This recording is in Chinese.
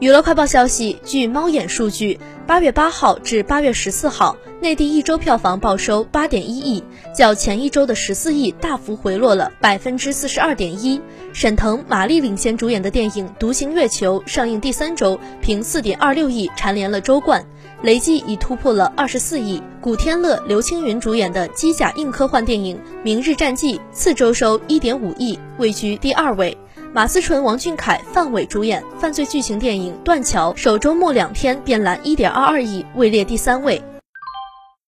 娱乐快报消息，据猫眼数据，八月八号至八月十四号，内地一周票房报收八点一亿，较前一周的十四亿大幅回落了百分之四十二点一。沈腾、马丽领衔主演的电影《独行月球》上映第三周，凭四点二六亿蝉联了周冠，累计已突破了二十四亿。古天乐、刘青云主演的机甲硬科幻电影《明日战记》次周收一点五亿，位居第二位。马思纯、王俊凯、范伟主演犯罪剧情电影《断桥》，首周末两天便揽1.22亿，位列第三位。